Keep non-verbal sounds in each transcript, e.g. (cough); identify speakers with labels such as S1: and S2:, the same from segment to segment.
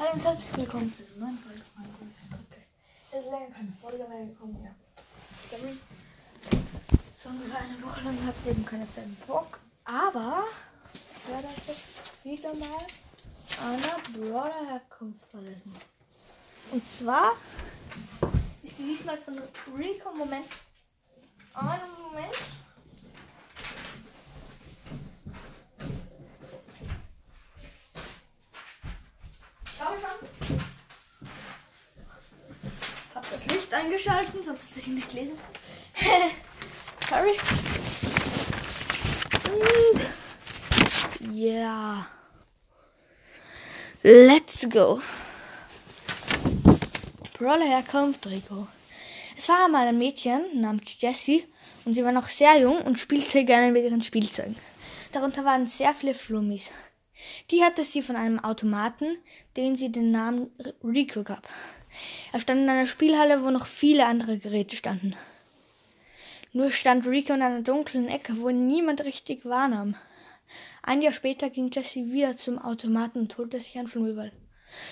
S1: Hallo und herzlich willkommen zu dieser neuen Folge von meinem Podcast. Es ist länger keine Folge mehr gekommen, ja. Sorry. So ungefähr eine Woche lang habt ihr eben keine Zeit im Bock. Aber werde euch jetzt wieder mal einer Brawler Herkunft verlassen. Und zwar ist die diesmal von Rico Moment. Einen Moment. Das Licht eingeschalten, sonst hätte ich ihn nicht lesen. (laughs) Sorry. Und ja. Let's go. Brawler Herkunft Rico. Es war einmal ein Mädchen namens Jessie und sie war noch sehr jung und spielte gerne mit ihren Spielzeugen. Darunter waren sehr viele Flummis. Die hatte sie von einem Automaten, den sie den Namen Rico gab. Er stand in einer Spielhalle, wo noch viele andere Geräte standen. Nur stand Rico in einer dunklen Ecke, wo ihn niemand richtig wahrnahm. Ein Jahr später ging Jessie wieder zum Automaten und holte sich ein Flummiball.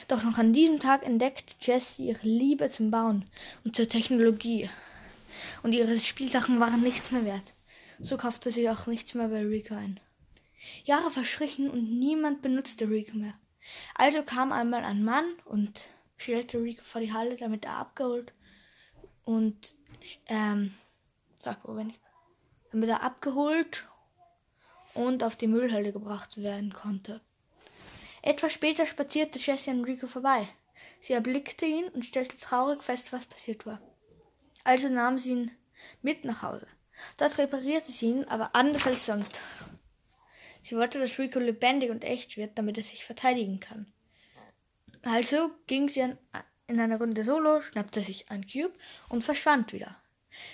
S1: Doch noch an diesem Tag entdeckte Jessie ihre Liebe zum Bauen und zur Technologie. Und ihre Spielsachen waren nichts mehr wert. So kaufte sie auch nichts mehr bei Rico ein. Jahre verstrichen und niemand benutzte Rico mehr. Also kam einmal ein Mann und stellte Rico vor die Halle, damit er abgeholt und ähm, sag wo bin ich? Damit er abgeholt und auf die Müllhalde gebracht werden konnte. Etwas später spazierte Jessie an Rico vorbei. Sie erblickte ihn und stellte traurig fest, was passiert war. Also nahm sie ihn mit nach Hause. Dort reparierte sie ihn, aber anders als sonst. Sie wollte, dass Rico lebendig und echt wird, damit er sich verteidigen kann. Also ging sie in eine Runde Solo, schnappte sich ein Cube und verschwand wieder.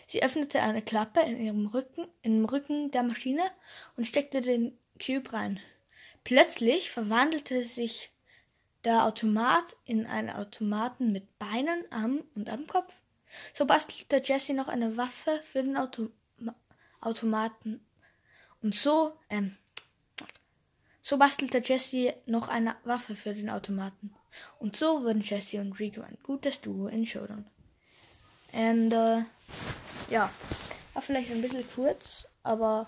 S1: Sie öffnete eine Klappe in ihrem Rücken, im Rücken der Maschine und steckte den Cube rein. Plötzlich verwandelte sich der Automat in einen Automaten mit Beinen, Armen und am Kopf. So bastelte Jessie noch eine Waffe für den Auto Automaten. Und so, ähm, so bastelte Jessie noch eine Waffe für den Automaten. Und so wurden Jessie und Rico ein gutes Duo in Showdown. Und äh, ja, war vielleicht ein bisschen kurz, aber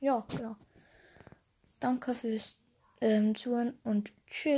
S1: ja, genau. Danke fürs ähm, Zuhören und tschüss.